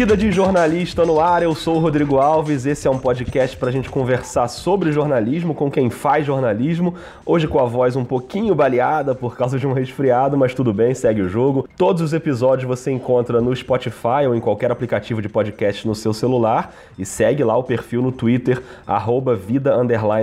Vida de jornalista no ar, eu sou o Rodrigo Alves. Esse é um podcast para a gente conversar sobre jornalismo com quem faz jornalismo. Hoje com a voz um pouquinho baleada por causa de um resfriado, mas tudo bem, segue o jogo. Todos os episódios você encontra no Spotify ou em qualquer aplicativo de podcast no seu celular e segue lá o perfil no Twitter, vida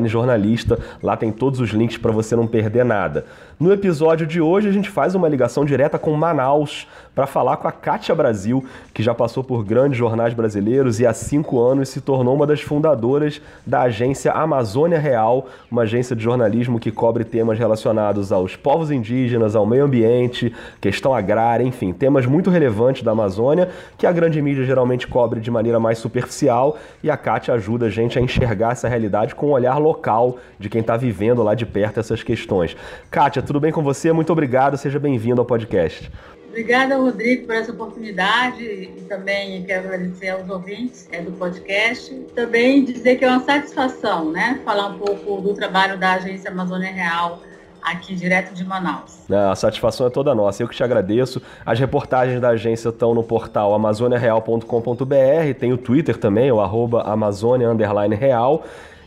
jornalista. Lá tem todos os links para você não perder nada. No episódio de hoje a gente faz uma ligação direta com Manaus para falar com a Kátia Brasil, que já passou por grandes jornais brasileiros e há cinco anos se tornou uma das fundadoras da agência Amazônia Real, uma agência de jornalismo que cobre temas relacionados aos povos indígenas, ao meio ambiente, questão agrária, enfim, temas muito relevantes da Amazônia que a grande mídia geralmente cobre de maneira mais superficial e a Kátia ajuda a gente a enxergar essa realidade com um olhar local de quem está vivendo lá de perto essas questões. Kátia, tudo bem com você? Muito obrigado, seja bem-vindo ao podcast. Obrigada, Rodrigo, por essa oportunidade e também quero agradecer aos ouvintes é, do podcast. Também dizer que é uma satisfação, né, falar um pouco do trabalho da Agência Amazônia Real aqui direto de Manaus. A satisfação é toda nossa. Eu que te agradeço. As reportagens da agência estão no portal amazoniareal.com.br, tem o Twitter também, o arroba.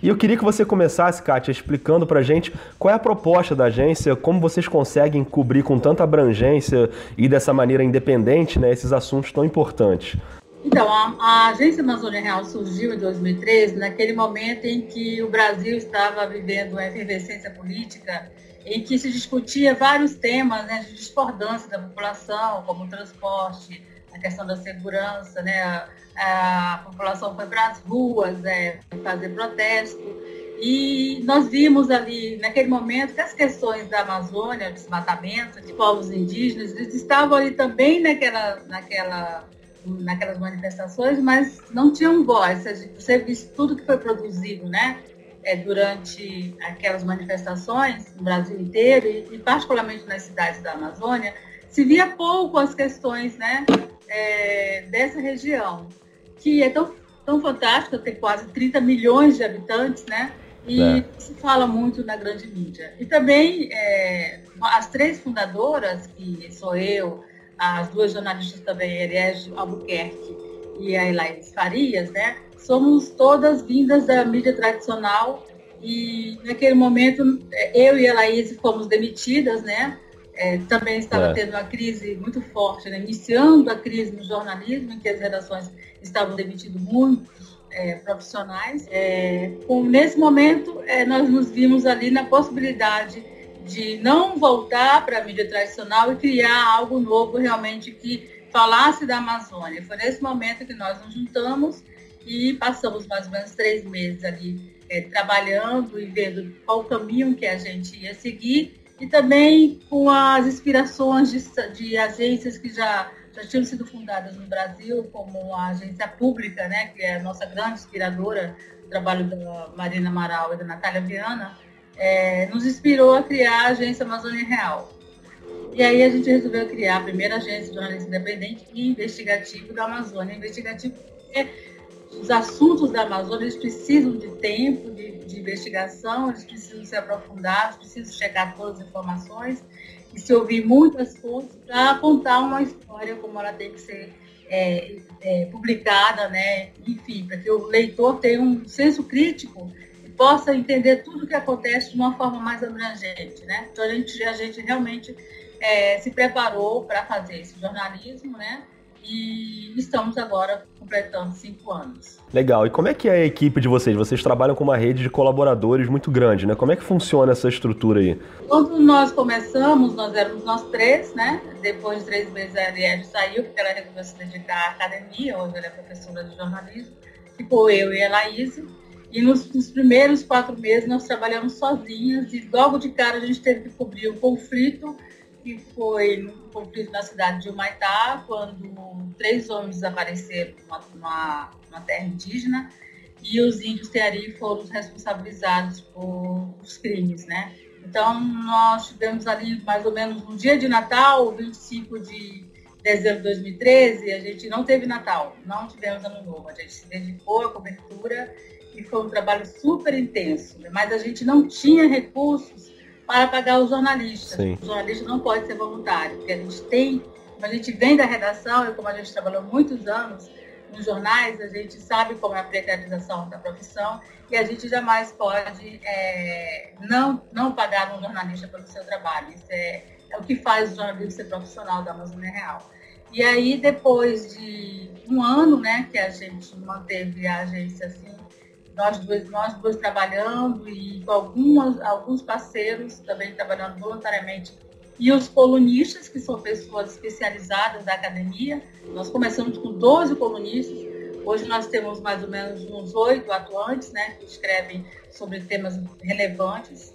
E eu queria que você começasse, Kátia, explicando para gente qual é a proposta da agência, como vocês conseguem cobrir com tanta abrangência e dessa maneira independente né, esses assuntos tão importantes. Então, a, a, Agência Amazônia Real surgiu em 2013, naquele momento em que o Brasil estava vivendo uma efervescência política, em que se discutia vários temas né, de discordância da população, como transporte, questão da segurança, né, a, a população foi para as ruas é, fazer protesto. E nós vimos ali, naquele momento, que as questões da Amazônia, desmatamento, de povos indígenas, eles estavam ali também naquela, naquela, naquelas manifestações, mas não tinham voz. Você viu tudo que foi produzido né, é, durante aquelas manifestações no Brasil inteiro, e particularmente nas cidades da Amazônia, se via pouco as questões né, é, dessa região que é tão, tão fantástica, tem quase 30 milhões de habitantes, né? E é. se fala muito na grande mídia. E também é, as três fundadoras, que sou eu, as duas jornalistas também, Eriege Albuquerque e a Elaine Farias, né? Somos todas vindas da mídia tradicional e naquele momento eu e a Laís fomos demitidas, né? É, também estava é. tendo uma crise muito forte, né? iniciando a crise no jornalismo, em que as redações estavam demitindo muitos é, profissionais. É, com, nesse momento, é, nós nos vimos ali na possibilidade de não voltar para a mídia tradicional e criar algo novo realmente que falasse da Amazônia. Foi nesse momento que nós nos juntamos e passamos mais ou menos três meses ali é, trabalhando e vendo qual o caminho que a gente ia seguir e também com as inspirações de, de agências que já já tinham sido fundadas no Brasil, como a agência pública, né, que é a nossa grande inspiradora, o trabalho da Marina Amaral e da Natália Viana, é, nos inspirou a criar a agência Amazônia Real. E aí a gente resolveu criar a primeira agência de jornalismo independente e investigativo da Amazônia. Investigativo porque os assuntos da Amazônia eles precisam de tempo, de, de investigação, eles precisam ser aprofundados, precisam chegar todas as informações e se ouvir muitas fontes para contar uma história como ela tem que ser é, é, publicada, né? enfim, para que o leitor tenha um senso crítico e possa entender tudo o que acontece de uma forma mais abrangente. Né? Então a gente, a gente realmente é, se preparou para fazer esse jornalismo, né? E estamos agora completando cinco anos. Legal. E como é que é a equipe de vocês? Vocês trabalham com uma rede de colaboradores muito grande, né? Como é que funciona essa estrutura aí? Quando nós começamos, nós éramos nós três, né? Depois de três meses a Arielle saiu, porque ela resolveu se dedicar à academia, hoje ela é professora de jornalismo. Ficou eu e a Laís. E nos, nos, primeiros quatro meses nós trabalhamos sozinhas e logo de cara a gente teve que cobrir o conflito que foi no conflito na cidade de Humaitá, quando três homens desapareceram numa, numa terra indígena e os índios Teari foram responsabilizados por os crimes, né? Então, nós tivemos ali mais ou menos no dia de Natal, 25 de dezembro de 2013, a gente não teve Natal, não tivemos Ano Novo. A gente se dedicou à cobertura e foi um trabalho super intenso, mas a gente não tinha recursos para pagar os jornalistas. Sim. O jornalista não pode ser voluntário, porque a gente tem, como a gente vem da redação e como a gente trabalhou muitos anos, nos jornais, a gente sabe como é a precarização da profissão e a gente jamais pode é, não, não pagar um jornalista pelo seu trabalho. Isso é, é o que faz o jornalista ser profissional da Amazônia Real. E aí, depois de um ano né, que a gente manteve a agência assim, nós dois, nós dois trabalhando e com algumas, alguns parceiros também trabalhando voluntariamente e os colunistas, que são pessoas especializadas da academia. Nós começamos com 12 colunistas, hoje nós temos mais ou menos uns oito atuantes, né, que escrevem sobre temas relevantes.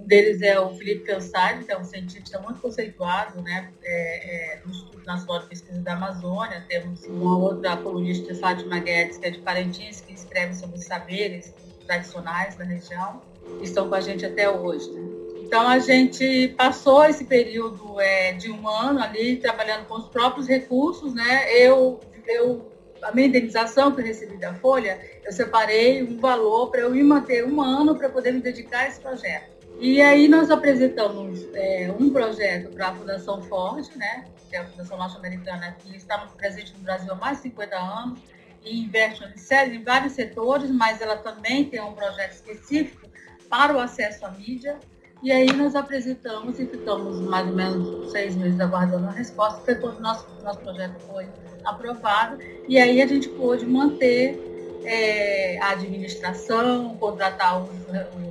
Um deles é o Felipe Cansari, que é um cientista muito conceituado né, é, é, no Instituto de Pesquisa da Amazônia. Temos uma outra colunista, Fátima Guedes, que é de Parintins, que escreve sobre os saberes tradicionais da região, e estão com a gente até hoje. Né? Então, a gente passou esse período é, de um ano ali trabalhando com os próprios recursos, né? Eu, eu, a minha indenização que eu recebi da Folha, eu separei um valor para eu ir manter um ano para poder me dedicar a esse projeto. E aí nós apresentamos é, um projeto para a Fundação Ford, né? Que é a Fundação Norte-Americana que está presente no Brasil há mais de 50 anos e investe em vários setores, mas ela também tem um projeto específico para o acesso à mídia. E aí nós apresentamos e ficamos mais ou menos seis meses aguardando a resposta, porque o nosso, nosso projeto foi aprovado. E aí a gente pôde manter é, a administração, contratar os,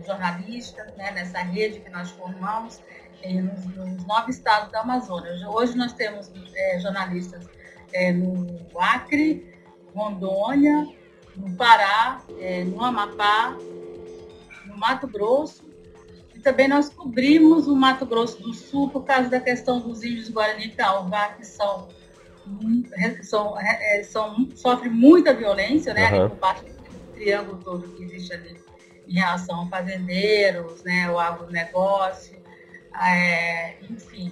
jornalistas né, nessa rede que nós formamos nos, nos, nove estados da Amazônia. Hoje nós temos é, jornalistas é, no Acre, Rondônia, no Pará, é, no Amapá, no Mato Grosso e também nós cobrimos o Mato Grosso do Sul por causa da questão dos índios Guarani Calvá, que são, são, é, são, sofrem muita violência, né? Uhum. por parte do triângulo todo que existe ali em relação a fazendeiros, né? o agronegócio, é, enfim.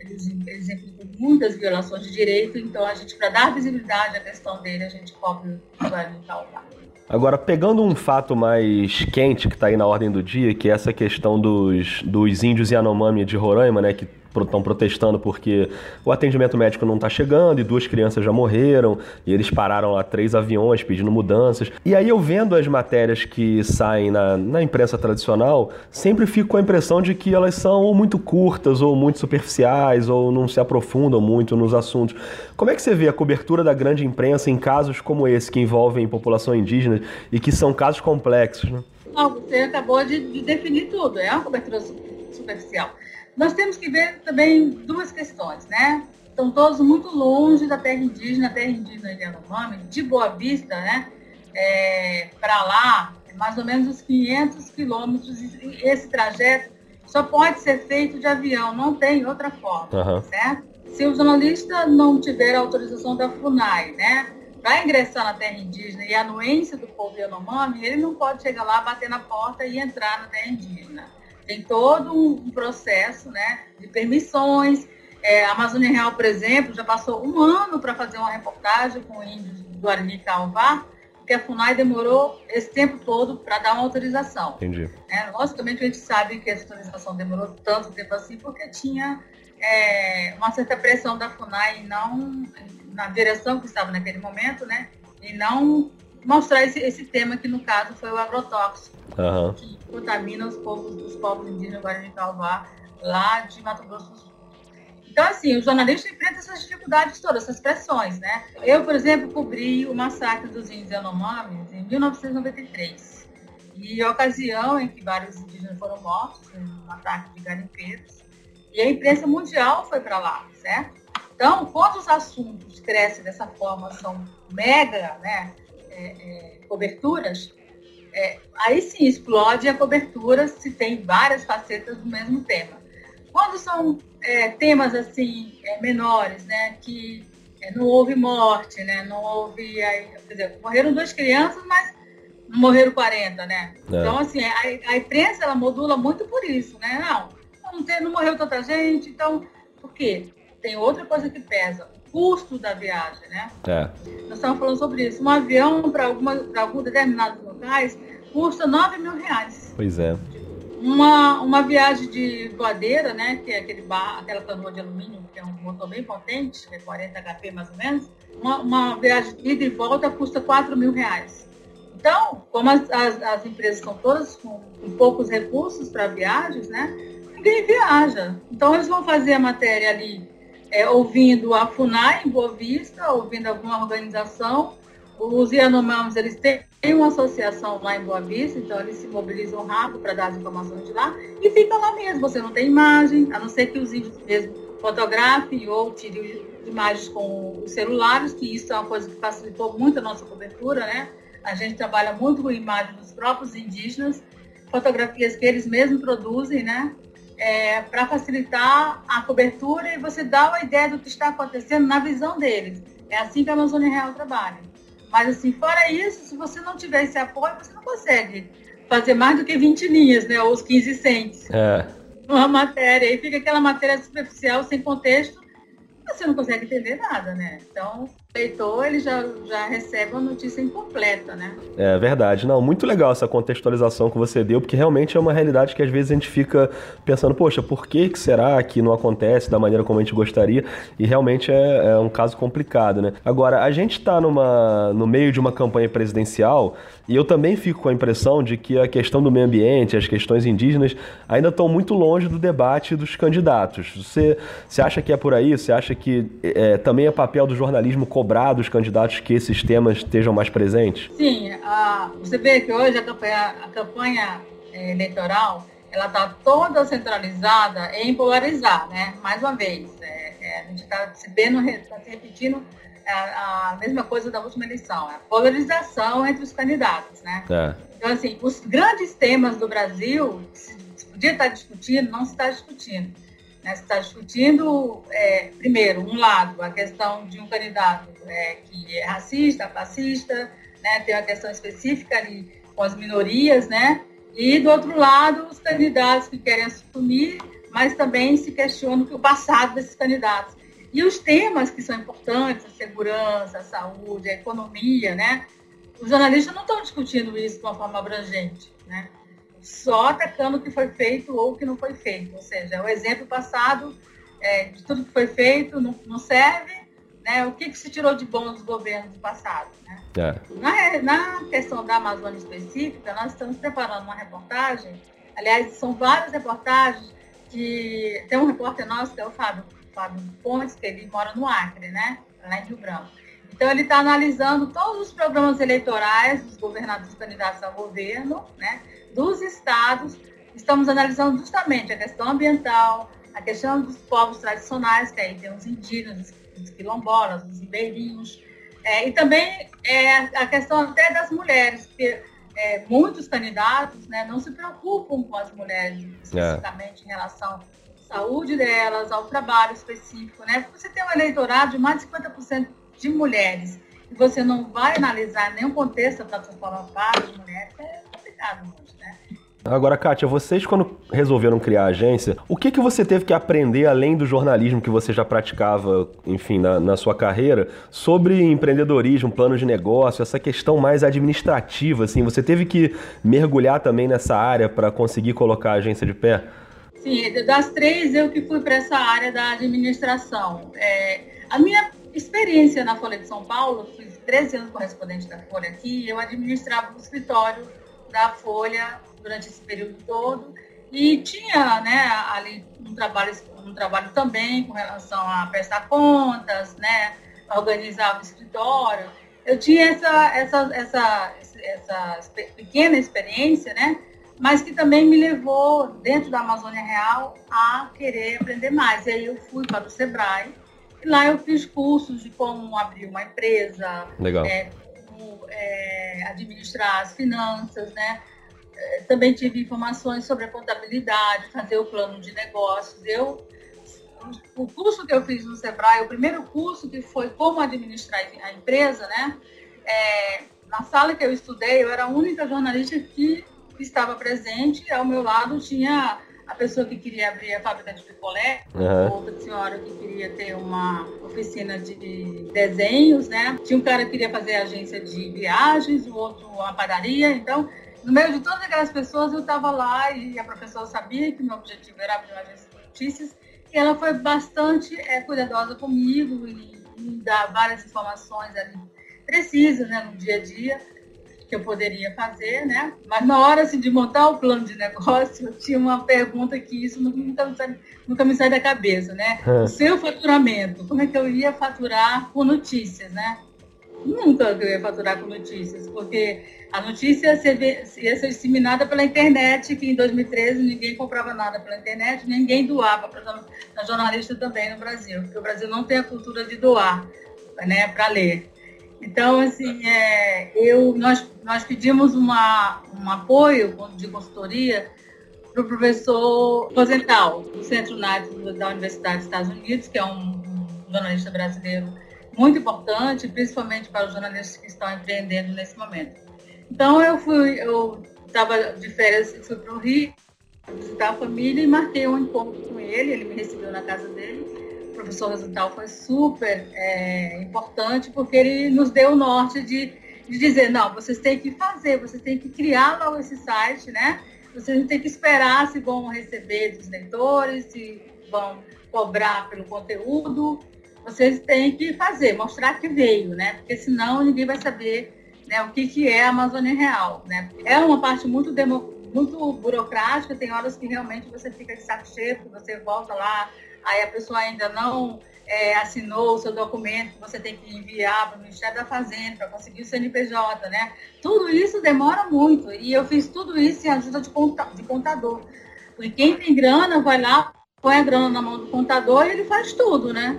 Eles, eles implicam muitas violações de direito, então a gente, para dar visibilidade à questão dele, a gente cobre e Calvá. Agora, pegando um fato mais quente que está aí na ordem do dia, que é essa questão dos, dos índios Yanomami de Roraima, né, que estão protestando porque o atendimento médico não está chegando e duas crianças já morreram e eles pararam lá três aviões pedindo mudanças. E aí eu vendo as matérias que saem na, na imprensa tradicional, sempre fico com a impressão de que elas são ou muito curtas ou muito superficiais ou não se aprofundam muito nos assuntos. Como é que você vê a cobertura da grande imprensa em casos como esse que envolvem população indígena e que são casos complexos? Né? Não, você acabou de, de definir tudo, é uma cobertura superficial. Nós temos que ver também duas questões, né? Estão todos muito longe da terra indígena, a terra indígena de Yanomami, de Boa Vista, né? É, para lá, mais ou menos uns 500 quilômetros. Esse trajeto só pode ser feito de avião, não tem outra forma, uhum. certo? Se o jornalista não tiver a autorização da FUNAI, né, para ingressar na terra indígena e a anuência do povo Yanomami, ele não pode chegar lá, bater na porta e entrar na terra indígena. Tem todo um processo né, de permissões. É, a Amazônia Real, por exemplo, já passou um ano para fazer uma reportagem com índios do Guarani e Calvá, porque a FUNAI demorou esse tempo todo para dar uma autorização. Entendi. É, logicamente, a gente sabe que essa autorização demorou tanto tempo assim, porque tinha é, uma certa pressão da FUNAI não, na direção que estava naquele momento, né? E não mostrar esse, esse tema que, no caso, foi o agrotóxico, uhum. que contamina os povos, os povos indígenas Guarani Calvá, lá de Mato Grosso do Sul. Então, assim, o jornalista enfrenta essas dificuldades todas, essas pressões, né? Eu, por exemplo, cobri o massacre dos índios Yanomamis em 1993. E a ocasião em que vários indígenas foram mortos, um ataque de garimpeiros. E a imprensa mundial foi para lá, certo? Então, quando os assuntos crescem dessa forma, são mega, né? É, é, coberturas, é, aí sim explode a cobertura se tem várias facetas do mesmo tema. Quando são é, temas assim menores, né, que não houve morte, né, não houve, aí, quer dizer, morreram duas crianças, mas não morreram 40, né? Então assim a, a, imprensa ela modula muito por isso, né? Não, não, tem, não morreu tanta gente, então por quê? Tem outra coisa que pesa custo da viagem, né? É. Nós estamos falando sobre isso. Um avião para alguns determinados locais custa 9 mil reais. Pois é. uma, uma viagem de voadeira, né, que é aquele bar, aquela canoa de alumínio, que é um motor bem potente, é 40 HP mais ou menos, uma, uma viagem de ida e volta custa 4 mil reais. Então, como as, as, as empresas são todas com, com poucos recursos para viagens, né, ninguém viaja. Então, eles vão fazer a matéria ali é, ouvindo a FUNAI em Boa Vista, ouvindo alguma organização. Os Yanomamis, eles têm uma associação lá em Boa Vista, então eles se mobilizam rápido para dar as informações de lá e fica lá mesmo. Você não tem imagem, a não ser que os índios mesmo fotografem ou tirem imagens com os celulares, que isso é uma coisa que facilitou muito a nossa cobertura, né? A gente trabalha muito com imagens dos próprios indígenas, fotografias que eles mesmos produzem, né? É, para facilitar a cobertura e você dá uma ideia do que está acontecendo na visão deles. É assim que a Amazônia Real trabalha. Mas, assim, fora isso, se você não tiver esse apoio, você não consegue fazer mais do que 20 linhas, né? Ou os 15 cents. É. Uma matéria. E fica aquela matéria superficial, sem contexto, você não consegue entender nada, né? Então, leitor ele já, já recebe uma notícia incompleta, né? É verdade. Não, muito legal essa contextualização que você deu, porque realmente é uma realidade que às vezes a gente fica pensando, poxa, por que, que será que não acontece da maneira como a gente gostaria? E realmente é, é um caso complicado, né? Agora, a gente está no meio de uma campanha presidencial e eu também fico com a impressão de que a questão do meio ambiente, as questões indígenas, ainda estão muito longe do debate dos candidatos. Você, você acha que é por aí? Você acha que é, também é papel do jornalismo cobrar dos candidatos que esses temas estejam mais presentes? Sim, você vê que hoje a campanha, a campanha é, eleitoral ela está toda centralizada em polarizar, né? Mais uma vez, é, é, a gente está se, tá se repetindo a, a, mesma coisa da última eleição, a polarização entre os candidatos, né? É. Então, assim, os grandes temas do Brasil, se podia estar discutindo, não se está discutindo. Né? Se está discutindo, é, primeiro, um lado, a questão de um candidato é, que é racista, fascista, né? tem uma questão específica ali com as minorias, né? E, do outro lado, os candidatos que querem assumir, mas também se questionam que o passado desses candidatos. E os temas que são importantes, a segurança, a saúde, a economia, né? Os jornalistas não estão discutindo isso de uma forma abrangente, né? Só atacando o que foi feito ou o que não foi feito. Ou seja, o exemplo passado é, de tudo que foi feito não, não serve, né? o que, que, se tirou de bom dos governos do passado. Né? É. Na, na questão da Amazônia específica, nós estamos preparando uma reportagem, aliás, são várias reportagens que tem um repórter nosso, que é o Fábio, Fábio Pontes, que ele mora no Acre, né? lá em Rio Branco. Então, ele está analisando todos os programas eleitorais dos governadores candidatos ao governo, né? Dos estados, estamos analisando justamente a questão ambiental, a questão dos povos tradicionais, que aí tem os indígenas, os quilombolas, os ribeirinhos, é, e também é, a questão até das mulheres, porque é, muitos candidatos né, não se preocupam com as mulheres, especificamente é. em relação à saúde delas, ao trabalho específico. Né? Você tem um eleitorado de mais de 50% de mulheres e você não vai analisar nenhum contexto para transformar parte de mulheres, é complicado. Agora, Kátia, vocês quando resolveram criar a agência, o que, que você teve que aprender, além do jornalismo que você já praticava, enfim, na, na sua carreira, sobre empreendedorismo, plano de negócio, essa questão mais administrativa, assim, você teve que mergulhar também nessa área para conseguir colocar a agência de pé? Sim, das três eu que fui para essa área da administração. É, a minha experiência na Folha de São Paulo, fiz 13 anos correspondente da Folha aqui, eu administrava o escritório da Folha durante esse período todo. E tinha né, ali um trabalho, um trabalho também com relação a prestar contas, né, organizar o escritório. Eu tinha essa, essa, essa, essa pequena experiência, né, mas que também me levou, dentro da Amazônia Real, a querer aprender mais. E aí eu fui para o Sebrae, e lá eu fiz cursos de como abrir uma empresa, Legal. É, como é, administrar as finanças, né? também tive informações sobre a contabilidade, fazer o plano de negócios. Eu, o curso que eu fiz no Sebrae, o primeiro curso que foi como administrar a empresa, né? É, na sala que eu estudei, eu era a única jornalista que estava presente. Ao meu lado tinha a pessoa que queria abrir a fábrica de picolé, uhum. outra senhora que queria ter uma oficina de desenhos, né? Tinha um cara que queria fazer agência de viagens, o outro uma padaria. Então, no meio de todas aquelas pessoas, eu estava lá e a professora sabia que meu objetivo era abrir uma agência de notícias e ela foi bastante é, cuidadosa comigo e me dar várias informações ali precisas, né, no dia a dia que eu poderia fazer, né? Mas na hora assim, de montar o plano de negócio, eu tinha uma pergunta que isso nunca, me sai, nunca me sai da cabeça, né? É. O seu faturamento, como é que eu ia faturar com notícias, né? Nunca eu ia faturar com notícias, porque a notícia ia ser disseminada pela internet, que em 2013 ninguém comprava nada pela internet, ninguém doava para jornalista também no Brasil, porque o Brasil não tem a cultura de doar né, para ler. Então, assim, é, eu, nós, nós pedimos uma, um apoio de consultoria para o professor Rosenthal, do Centro NAT da Universidade dos Estados Unidos, que é um, jornalista brasileiro muito importante, principalmente para os jornalistas que estão empreendendo nesse momento. Então, eu fui, eu estava de férias, fui para o Rio visitar a família e marquei um encontro com ele, ele me recebeu na casa dele professor Resultal foi super é, importante, porque ele nos deu o norte de, de dizer, não, vocês têm que fazer, vocês têm que criar logo esse site, né? Vocês não têm que esperar se vão receber dos leitores, se vão cobrar pelo conteúdo. Vocês têm que fazer, mostrar que veio, né? Porque senão ninguém vai saber né, o que, que é a Amazônia Real, né? É uma parte muito democrática muito burocrática, tem horas que realmente você fica de saco cheio, você volta lá, aí a pessoa ainda não é, assinou o seu documento, você tem que enviar para o Ministério da Fazenda para conseguir o CNPJ, né? Tudo isso demora muito e eu fiz tudo isso em ajuda de, de contador. Porque quem tem grana vai lá, põe a grana na mão do contador e ele faz tudo, né?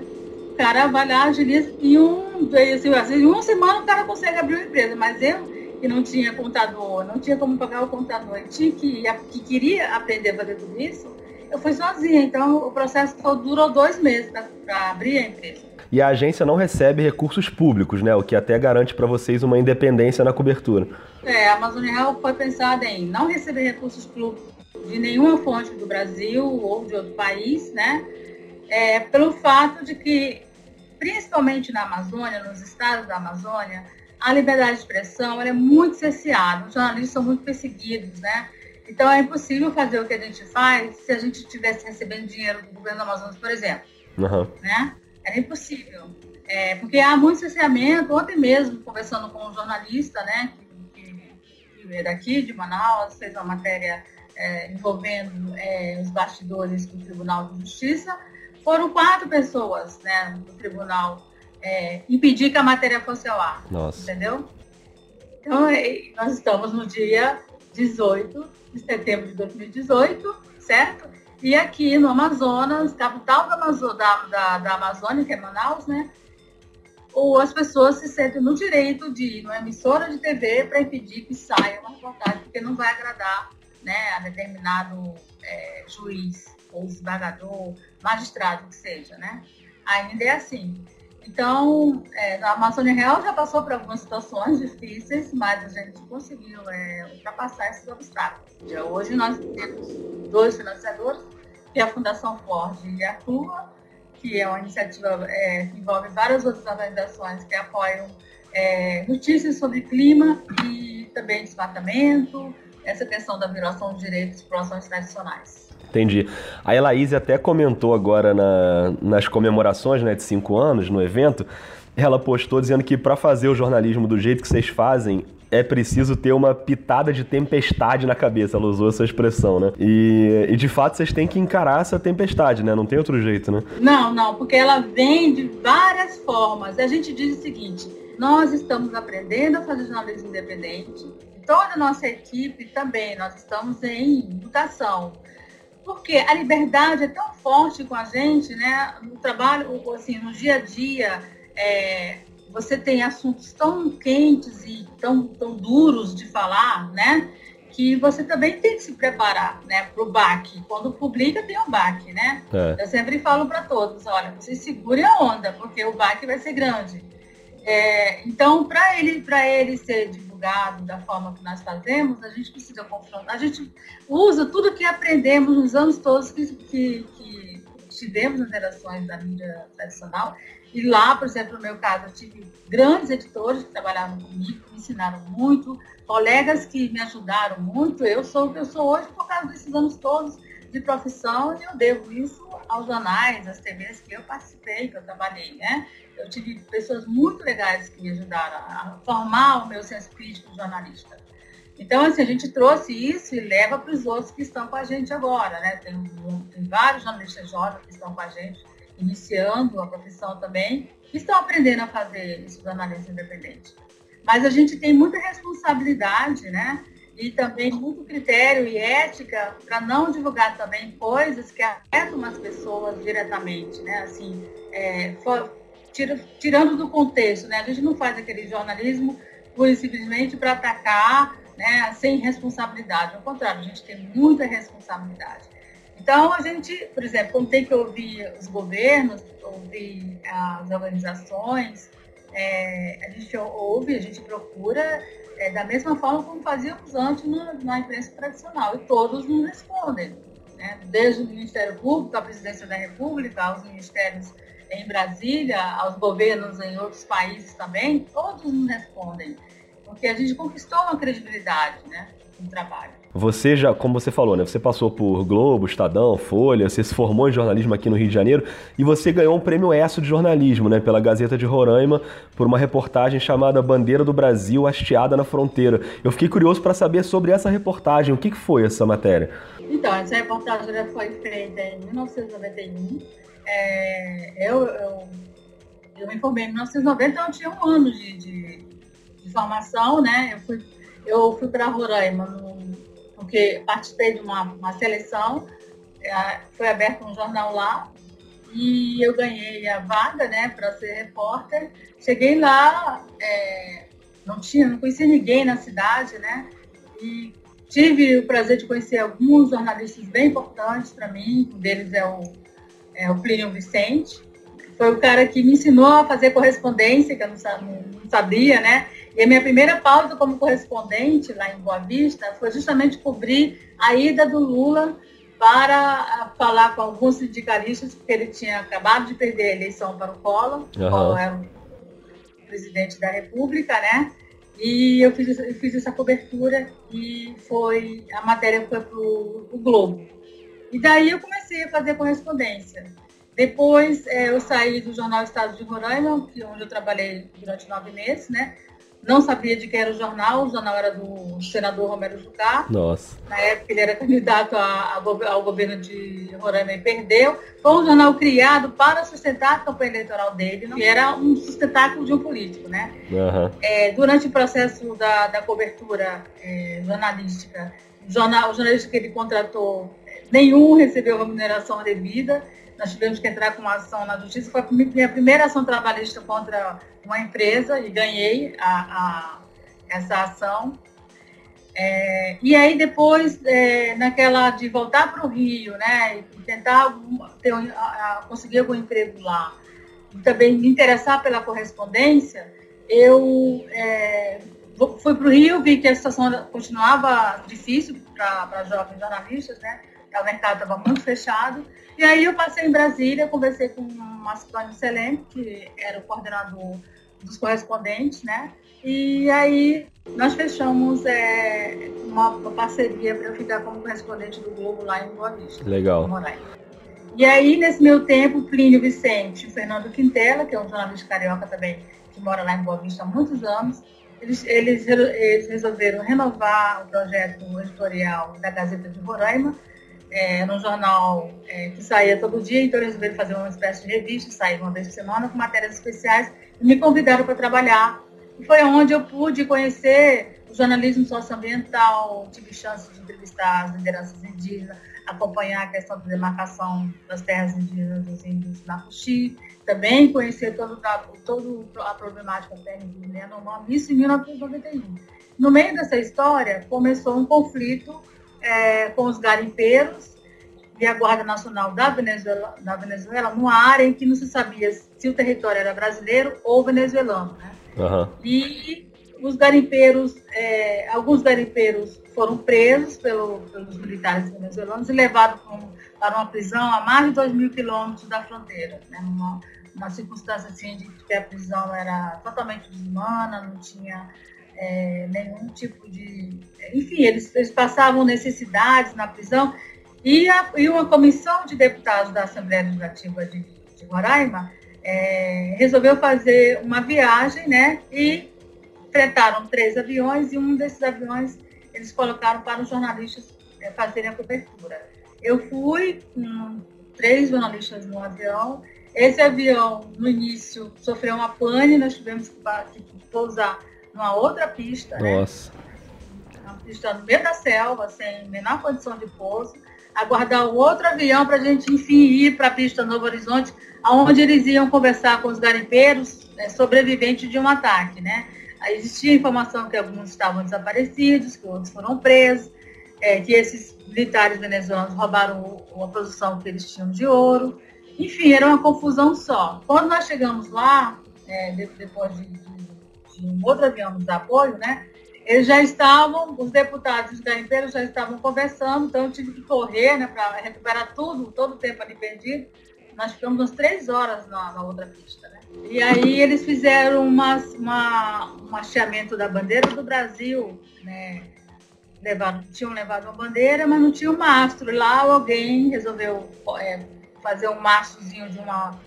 O cara vai lá, agiliza, em, um, assim, em uma semana o cara consegue abrir uma empresa, mas eu que não tinha contador, não tinha como pagar o contador, e tinha que, que queria aprender a fazer tudo isso, eu fui sozinha. Então, o processo durou dois meses para abrir a empresa. E a agência não recebe recursos públicos, né? O que até garante para vocês uma independência na cobertura. É, a Amazônia Real foi pensada em não receber recursos públicos de nenhuma fonte do Brasil ou de outro país, né? É, pelo fato de que, principalmente na Amazônia, nos estados da Amazônia, a liberdade de expressão é muito cerceada, os jornalistas são muito perseguidos, né? Então é impossível fazer o que a gente faz se a gente estivesse recebendo dinheiro do governo do Amazonas, por exemplo. Uhum. Né? Era impossível. É, porque há muito cerceamento. Ontem mesmo, conversando com um jornalista, né, que, que, que é daqui, de Manaus, fez uma matéria é, envolvendo é, os bastidores do Tribunal de Justiça, foram quatro pessoas né, do tribunal é, impedir que a matéria fosse ao ar. Nossa. Entendeu? Então, é, nós estamos no dia 18 de setembro de 2018, certo? E aqui no Amazonas, capital da, da, da, da Amazônia, que é Manaus, né? Ou as pessoas se sentem no direito de ir numa emissora de TV para impedir que saia uma reportagem, porque não vai agradar né, a determinado é, juiz, ou desembargador, magistrado que seja, né? Ainda é assim. Então, é, a Amazônia Real já passou por algumas situações difíceis, mas a gente conseguiu é, ultrapassar esses obstáculos. E hoje nós temos dois financiadores, que é a Fundação Ford e a CLUA, que é uma iniciativa é, que envolve várias outras organizações que apoiam é, notícias sobre clima e também desmatamento, essa questão da violação de direitos de populações tradicionais. Entendi. A Elaíse até comentou agora na, nas comemorações né, de cinco anos, no evento, ela postou dizendo que para fazer o jornalismo do jeito que vocês fazem, é preciso ter uma pitada de tempestade na cabeça. Ela usou essa expressão, né? E, e, de fato vocês têm que encarar essa tempestade, né? Não tem outro jeito, né? Não, não, porque ela vem de várias formas. A gente diz o seguinte: nós estamos aprendendo a fazer jornalismo independente. Toda a nossa equipe também, nós estamos em mutação porque a liberdade é tão forte com a gente, né? No trabalho, assim, no dia a dia, é, você tem assuntos tão quentes e tão, tão duros de falar, né? Que você também tem que se preparar, né? Para o baque. Quando publica, tem o baque, né? É. Eu sempre falo para todos, olha, você segure a onda, porque o baque vai ser grande. É, então, para ele, ele ser divulgado da forma que nós fazemos, a gente precisa confrontar. A gente usa tudo que aprendemos nos anos todos que, que, que tivemos nas redações da mídia tradicional. E lá, por exemplo, no meu caso, eu tive grandes editores que trabalharam comigo, me ensinaram muito, colegas que me ajudaram muito. Eu sou o que eu sou hoje por causa desses anos todos de profissão e eu devo isso aos jornais, às TVs que eu participei, que eu trabalhei, né? Eu tive pessoas muito legais que me ajudaram a formar o meu senso crítico jornalista. Então, assim, a gente trouxe isso e leva para os outros que estão com a gente agora, né? Tem, tem vários jornalistas jovens que estão com a gente, iniciando a profissão também, que estão aprendendo a fazer esse jornalismo independente. Mas a gente tem muita responsabilidade, né? E também muito critério e ética para não divulgar também coisas que afetam as pessoas diretamente, né? Assim, é, for, tira, tirando do contexto, né? A gente não faz aquele jornalismo pura simplesmente para atacar né, sem responsabilidade. Ao contrário, a gente tem muita responsabilidade. Então, a gente, por exemplo, quando tem que ouvir os governos, ouvir as organizações, é, a gente ouve, a gente procura é, da mesma forma como fazíamos antes na, na imprensa tradicional, e todos nos respondem. Né? Desde o Ministério Público, a Presidência da República, aos ministérios em Brasília, aos governos em outros países também, todos nos respondem porque a gente conquistou uma credibilidade, né, trabalho. Você já, como você falou, né? Você passou por Globo, Estadão, Folha, você se formou em jornalismo aqui no Rio de Janeiro e você ganhou um prêmio ESSO de jornalismo, né? Pela Gazeta de Roraima, por uma reportagem chamada Bandeira do Brasil Hasteada na Fronteira. Eu fiquei curioso para saber sobre essa reportagem. O que, que foi essa matéria? Então, essa reportagem já foi feita em 1991. É, eu, eu, eu me formei em 1990, então eu tinha um ano de, de de formação, né? Eu fui, eu fui para Roraima porque participei de uma, uma seleção, é, foi aberto um jornal lá e eu ganhei a vaga, né, para ser repórter. Cheguei lá, é, não tinha, não conhecia ninguém na cidade, né? E tive o prazer de conhecer alguns jornalistas bem importantes para mim. Um deles é o, é o Plínio Vicente. Foi o cara que me ensinou a fazer correspondência, que eu não sabia, né? E a minha primeira pauta como correspondente lá em Boa Vista foi justamente cobrir a ida do Lula para falar com alguns sindicalistas, porque ele tinha acabado de perder a eleição para o Collor, uhum. Collor era o presidente da República, né? E eu fiz, eu fiz essa cobertura e foi a matéria foi para o Globo. E daí eu comecei a fazer correspondência. Depois é, eu saí do jornal Estado de Roraima, que onde eu trabalhei durante nove meses, né? Não sabia de quem era o jornal, o jornal era do senador Romero Jucá. Nossa. Na época ele era candidato a, a, ao governo de Roraima e perdeu. Foi um jornal criado para sustentar a campanha eleitoral dele, que era um sustentáculo de um político, né? Uhum. É, durante o processo da, da cobertura é, jornalística, o, jornal, o jornalista que ele contratou, nenhum recebeu remuneração devida nós tivemos que entrar com uma ação na justiça. Foi a minha primeira ação trabalhista contra uma empresa e ganhei a, a essa ação. É, e aí depois, é, naquela de voltar para o Rio, né, e tentar ter, conseguir algum emprego lá, e também me interessar pela correspondência, eu é, fui para o Rio, vi que a situação continuava difícil para jovens jornalistas, né, o mercado estava muito fechado, e aí eu passei em Brasília, conversei com o Macedônio Selene, que era o coordenador dos correspondentes, né? E aí nós fechamos é, uma, uma, parceria para eu ficar como correspondente do Globo lá em Boa Vista. Legal. E aí, nesse meu tempo, Plínio Vicente e Fernando Quintela, que é um jornalista carioca também, que mora lá em Boa Vista há muitos anos, eles, eles, eles resolveram renovar o projeto editorial da Gazeta de Roraima é, no jornal é, que saía todo dia, então eles resolveram fazer uma espécie de revista, sair uma vez por semana com matérias especiais e me convidaram para trabalhar. E foi onde eu pude conhecer o jornalismo socioambiental, tive chance de entrevistar as lideranças indígenas, acompanhar a questão da demarcação das terras indígenas dos índios na Puxi, também conhecer todo, todo a problemática da terra indígena isso em 1991. No meio dessa história, começou um conflito é, com os garimpeiros e a Guarda Nacional da Venezuela, da Venezuela numa área em que não se sabia se o território era brasileiro ou venezuelano. Né? Uhum. E os garimpeiros, é, alguns garimpeiros foram presos pelo, pelos militares venezuelanos e levados para uma prisão a mais de 2 mil quilômetros da fronteira, né? uma, uma circunstância assim de que a prisão era totalmente desumana, não tinha é, nenhum tipo de... Enfim, eles, eles passavam necessidades na prisão e, a, e uma comissão de deputados da Assembleia Legislativa de, de Roraima é, resolveu fazer uma viagem, né? E fretaram três aviões e um desses aviões eles colocaram para os jornalistas é, fazerem a cobertura. Eu fui com três jornalistas no avião. Esse avião, no início, sofreu uma pane, nós tivemos que, pousar numa outra pista. Né? Nossa. Né? Uma pista no meio da selva, sem menor condição de pouso aguardar um outro avião para a gente, enfim, ir para a pista Novo Horizonte, onde eles iam conversar com os garimpeiros né, sobreviventes de um ataque, né? Aí existia informação que alguns estavam desaparecidos, que outros foram presos, é, que esses militares venezuelanos roubaram a produção que eles tinham de ouro. Enfim, era uma confusão só. Quando nós chegamos lá, é, depois de, de, outro avião nos apoio, né? eles já estavam, os deputados garimpeiros já estavam conversando, então eu tive que correr né, para recuperar tudo, todo o tempo ali perdido. Nós ficamos umas três horas na, na outra pista. Né? E aí eles fizeram uma, uma, um hasteamento da bandeira do Brasil, né? Levaram, tinham levado uma bandeira, mas não tinha um mastro. Lá alguém resolveu é, fazer um mastrozinho de uma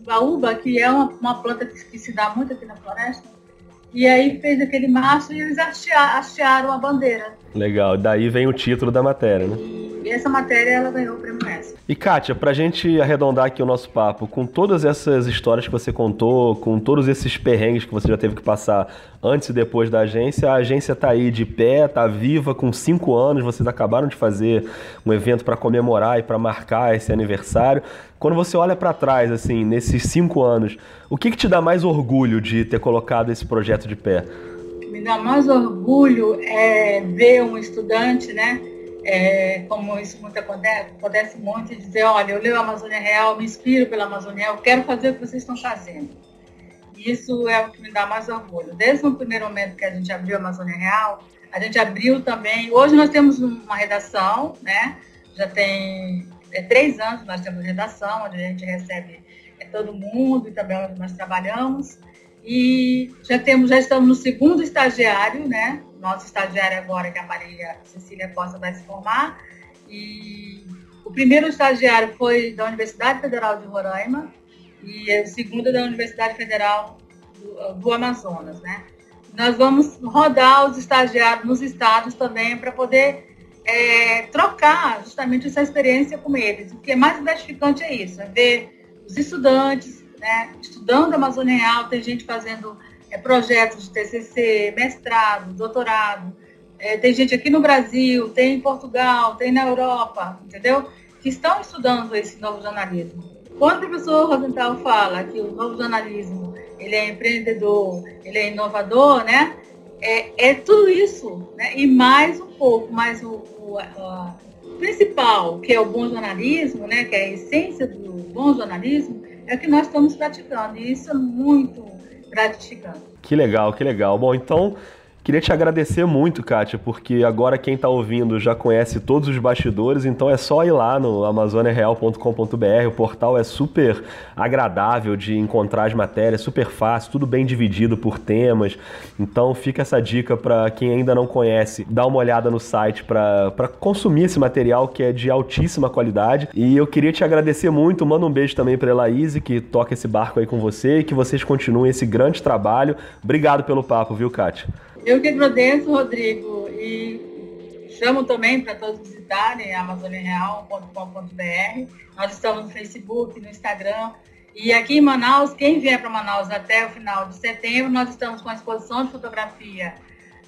baúba, que é uma, uma planta que, que se dá muito aqui na floresta e aí fez aquele maço e eles hastearam a bandeira. Legal, daí vem o título da matéria, né? E essa matéria ela ganhou o prêmio. E Kátia, pra gente arredondar aqui o nosso papo, com todas essas histórias que você contou, com todos esses perrengues que você já teve que passar antes e depois da agência, a agência tá aí de pé, tá viva, com cinco anos, vocês acabaram de fazer um evento para comemorar e para marcar esse aniversário. Quando você olha para trás, assim, nesses cinco anos, o que, que te dá mais orgulho de ter colocado esse projeto de pé? Me dá mais orgulho é ver um estudante, né? É, como isso muito acontece, acontece muito, e dizer, olha, eu leio a Amazônia Real, me inspiro pela Amazônia Real, quero fazer o que vocês estão fazendo. Isso é o que me dá mais orgulho. Desde o primeiro momento que a gente abriu a Amazônia Real, a gente abriu também, hoje nós temos uma redação, né? Já tem é, três anos nós temos redação, onde a gente recebe é, todo mundo e também onde nós trabalhamos. E já temos, já estamos no segundo estagiário, né? Nosso estagiário agora, que é a Maria Cecília Costa vai se formar. E o primeiro estagiário foi da Universidade Federal de Roraima e o segundo da Universidade Federal do, do Amazonas, né? Nós vamos rodar os estagiários nos estados também para poder é, trocar justamente essa experiência com eles. O que é mais gratificante é isso, é ver os estudantes né, estudando a Amazônia Real, tem gente fazendo é, projetos de TCC, mestrado, doutorado, é, tem gente aqui no Brasil, tem em Portugal, tem na Europa, entendeu? Que estão estudando esse novo jornalismo. Quando o professor Rosenthal fala que o novo jornalismo ele é empreendedor, ele é inovador, né? É, é tudo isso, né? E mais um pouco, mais o, o, o principal, que é o bom jornalismo, né? Que é a essência do bom jornalismo, é o que nós estamos praticando. E isso é muito Que legal, que legal. Bom, então Queria te agradecer muito, Kátia, porque agora quem está ouvindo já conhece todos os bastidores, então é só ir lá no amazoniareal.com.br. O portal é super agradável de encontrar as matérias, super fácil, tudo bem dividido por temas. Então fica essa dica para quem ainda não conhece, dar uma olhada no site para consumir esse material que é de altíssima qualidade. E eu queria te agradecer muito, manda um beijo também para Elaíse, que toca esse barco aí com você e que vocês continuem esse grande trabalho. Obrigado pelo papo, viu, Kátia? Eu que agradeço, Rodrigo, e chamo também para todos visitarem amazoniareal.com.br. Nós estamos no Facebook, no Instagram. E aqui em Manaus, quem vier para Manaus até o final de setembro, nós estamos com a exposição de fotografia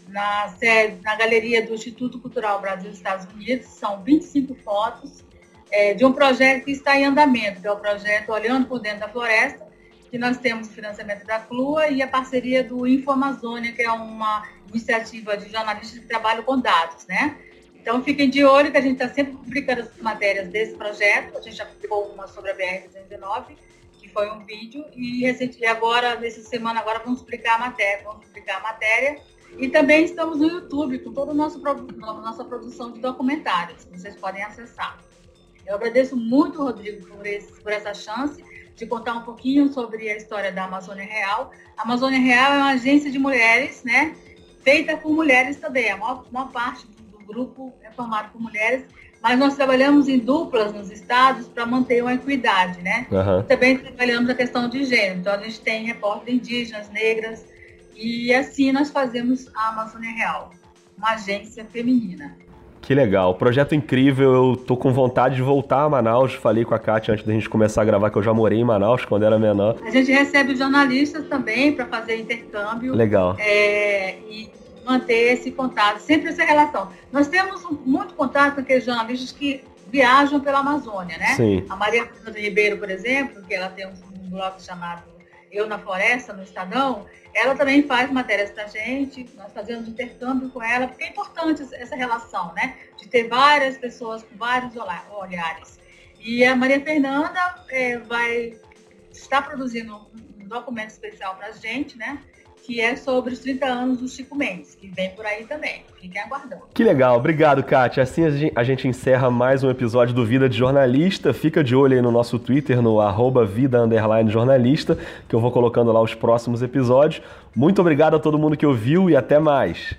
na, sede, na galeria do Instituto Cultural Brasil Estados Unidos. São 25 fotos é, de um projeto que está em andamento, que é o projeto Olhando por Dentro da Floresta, que nós temos financiamento da CLUA e a parceria do Informazônia, que é uma iniciativa de jornalistas que trabalham com dados, né? Então, fiquem de olho que a gente está sempre publicando as matérias desse projeto. A gente já publicou uma sobre a BR-219, que foi um vídeo, e, e agora, nessa semana, agora vamos explicar a matéria, vamos explicar a matéria. E também estamos no YouTube com toda a nossa, nossa produção de documentários, que vocês podem acessar. Eu agradeço muito, Rodrigo, por, esse, por essa chance de contar um pouquinho sobre a história da Amazônia Real. A Amazônia Real é uma agência de mulheres, né? Feita por mulheres também. A maior, maior parte do, grupo é formado por mulheres, mas nós trabalhamos em duplas nos estados para manter uma equidade, né? Uhum. Também trabalhamos a questão de gênero. Então, a gente tem repórteres indígenas, negras, e assim nós fazemos a Amazônia Real, uma agência feminina. Que legal, projeto incrível. Eu tô com vontade de voltar a Manaus. Falei com a Kátia antes da gente começar a gravar que eu já morei em Manaus quando era menor. A gente recebe jornalistas também para fazer intercâmbio. Legal. É, e manter esse contato, sempre essa relação. Nós temos muito contato com aqueles jornalistas que viajam pela Amazônia, né? Sim. A Maria Fernanda Ribeiro, por exemplo, que ela tem um blog chamado Eu na Floresta, no Estadão, ela também faz matérias para a gente, nós fazemos intercâmbio com ela, porque é importante essa relação, né? De ter várias pessoas com vários olhares. E a Maria Fernanda é, vai estar produzindo um documento especial para a gente, né? Que é sobre os 30 anos do Chico Mendes, que vem por aí também. Fiquem aguardando. Que legal, obrigado, Kátia. Assim a gente encerra mais um episódio do Vida de Jornalista. Fica de olho aí no nosso Twitter, no arroba vida jornalista, que eu vou colocando lá os próximos episódios. Muito obrigado a todo mundo que ouviu e até mais.